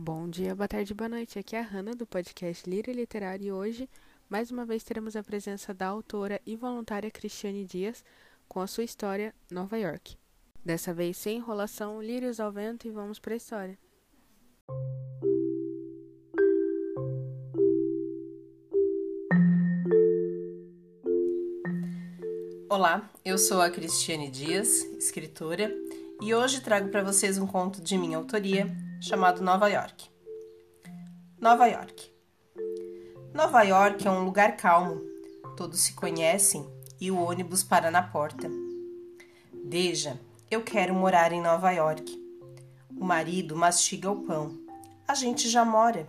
Bom dia, boa tarde, boa noite. Aqui é a Hanna do podcast Lira Literário e hoje, mais uma vez, teremos a presença da autora e voluntária Cristiane Dias com a sua história Nova York. Dessa vez, sem enrolação, lírios ao vento e vamos para a história. Olá, eu sou a Cristiane Dias, escritora, e hoje trago para vocês um conto de minha autoria chamado Nova York. Nova York. Nova York é um lugar calmo, todos se conhecem e o ônibus para na porta. Deja, eu quero morar em Nova York. O marido mastiga o pão. A gente já mora.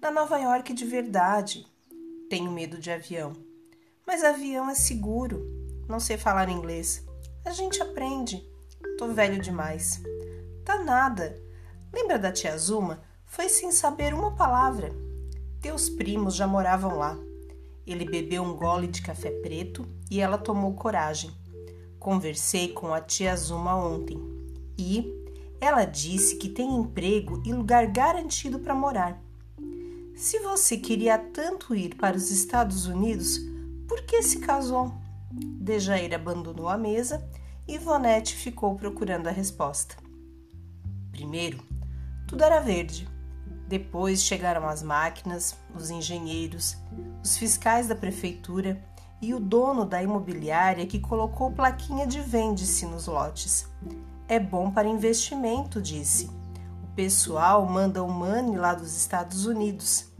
Na Nova York de verdade. Tenho medo de avião. Mas avião é seguro. Não sei falar inglês. A gente aprende. Tô velho demais. Tá nada. Lembra da tia Zuma? Foi sem saber uma palavra. Teus primos já moravam lá. Ele bebeu um gole de café preto e ela tomou coragem. Conversei com a tia Zuma ontem e ela disse que tem emprego e lugar garantido para morar. Se você queria tanto ir para os Estados Unidos, por que se casou? Dejair abandonou a mesa e Vonete ficou procurando a resposta. Primeiro, tudo era verde. Depois chegaram as máquinas, os engenheiros, os fiscais da prefeitura e o dono da imobiliária que colocou plaquinha de vende-se nos lotes. É bom para investimento, disse. O pessoal manda o money lá dos Estados Unidos.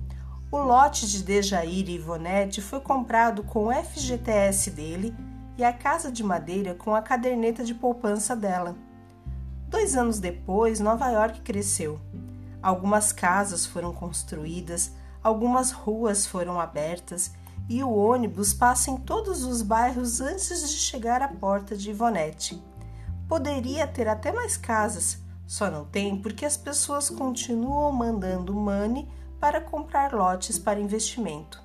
O lote de Dejair e Ivonete foi comprado com o FGTS dele e a casa de madeira com a caderneta de poupança dela. Dois anos depois, Nova York cresceu. Algumas casas foram construídas, algumas ruas foram abertas e o ônibus passa em todos os bairros antes de chegar à porta de Ivonete. Poderia ter até mais casas, só não tem porque as pessoas continuam mandando money para comprar lotes para investimento.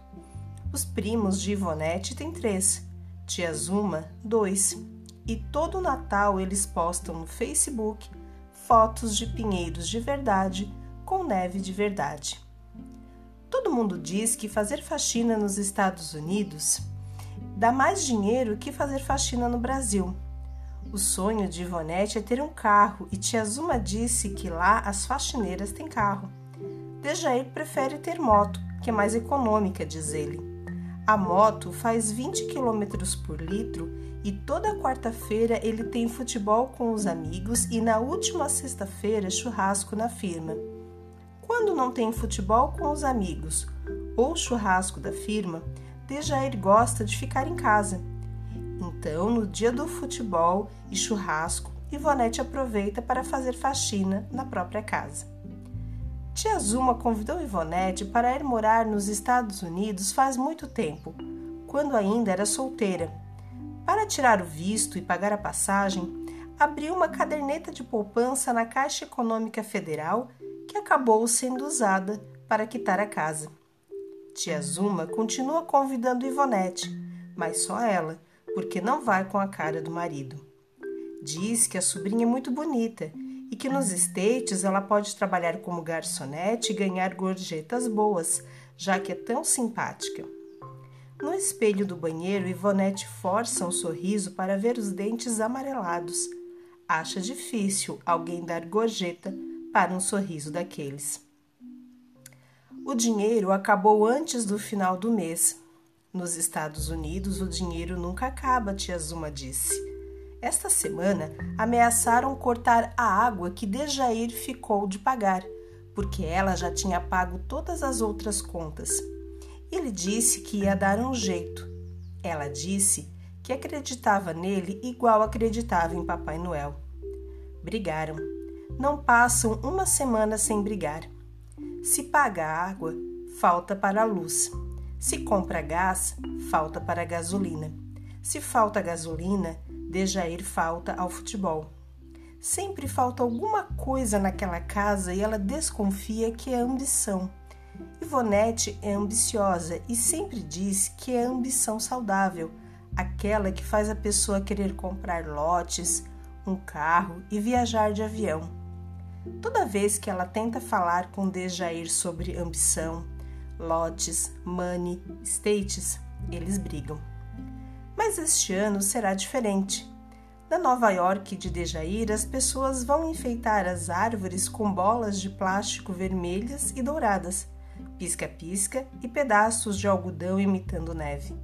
Os primos de Ivonete têm três, tia Zuma, dois e todo Natal eles postam no Facebook fotos de pinheiros de verdade com neve de verdade. Todo mundo diz que fazer faxina nos Estados Unidos dá mais dinheiro que fazer faxina no Brasil. O sonho de Ivonete é ter um carro e tia Zuma disse que lá as faxineiras têm carro. Dejair prefere ter moto, que é mais econômica, diz ele. A moto faz 20 km por litro e toda quarta-feira ele tem futebol com os amigos e na última sexta-feira churrasco na firma. Quando não tem futebol com os amigos ou churrasco da firma, Dejair gosta de ficar em casa. Então, no dia do futebol e churrasco, Ivonete aproveita para fazer faxina na própria casa. Tia Zuma convidou Ivonete para ir morar nos Estados Unidos faz muito tempo, quando ainda era solteira para tirar o visto e pagar a passagem, abriu uma caderneta de poupança na Caixa Econômica Federal que acabou sendo usada para quitar a casa. Tia Zuma continua convidando Ivonete, mas só ela, porque não vai com a cara do marido. Diz que a sobrinha é muito bonita e que nos States ela pode trabalhar como garçonete e ganhar gorjetas boas, já que é tão simpática. No espelho do banheiro, Ivonete força um sorriso para ver os dentes amarelados. Acha difícil alguém dar gorjeta para um sorriso daqueles. O dinheiro acabou antes do final do mês. Nos Estados Unidos, o dinheiro nunca acaba, tia Zuma disse. Esta semana ameaçaram cortar a água que Dejair ficou de pagar, porque ela já tinha pago todas as outras contas. Ele disse que ia dar um jeito. Ela disse que acreditava nele igual acreditava em Papai Noel. Brigaram. Não passam uma semana sem brigar. Se paga água, falta para a luz. Se compra gás, falta para a gasolina. Se falta gasolina, Dejair falta ao futebol. Sempre falta alguma coisa naquela casa e ela desconfia que é ambição. Ivonete é ambiciosa e sempre diz que é ambição saudável, aquela que faz a pessoa querer comprar lotes, um carro e viajar de avião. Toda vez que ela tenta falar com Dejair sobre ambição, lotes, money, states, eles brigam. Mas este ano será diferente. Na Nova York de Dejair, as pessoas vão enfeitar as árvores com bolas de plástico vermelhas e douradas, pisca-pisca e pedaços de algodão imitando neve.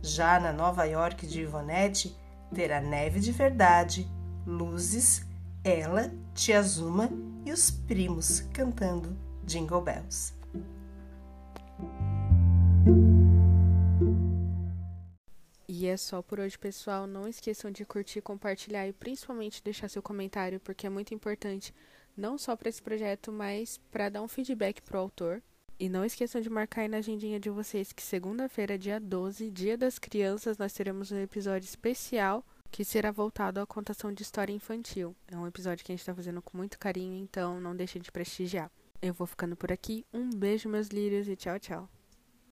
Já na Nova York de Ivonete, terá neve de verdade, luzes, ela, Tia Zuma e os primos cantando Jingle Bells. E é só por hoje, pessoal. Não esqueçam de curtir, compartilhar e principalmente deixar seu comentário, porque é muito importante não só para esse projeto, mas para dar um feedback pro autor. E não esqueçam de marcar aí na agendinha de vocês que segunda-feira, dia 12, Dia das Crianças, nós teremos um episódio especial que será voltado à contação de história infantil. É um episódio que a gente está fazendo com muito carinho, então não deixem de prestigiar. Eu vou ficando por aqui. Um beijo, meus lírios, e tchau, tchau.